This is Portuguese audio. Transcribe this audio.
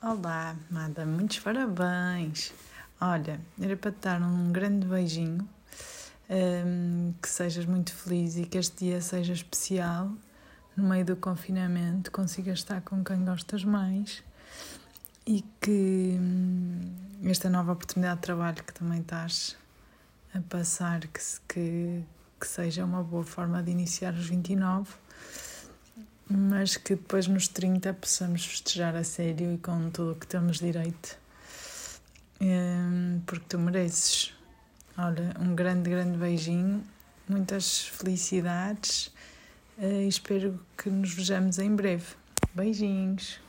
Olá, amada, muitos parabéns! Olha, era para te dar um grande beijinho, um, que sejas muito feliz e que este dia seja especial, no meio do confinamento, consigas estar com quem gostas mais e que hum, esta nova oportunidade de trabalho que também estás a passar, que, que, que seja uma boa forma de iniciar os 29 mas que depois nos 30 possamos festejar a sério e com tudo o que temos direito. Hum, porque tu mereces. Olha, um grande, grande beijinho, muitas felicidades eh, e espero que nos vejamos em breve. Beijinhos.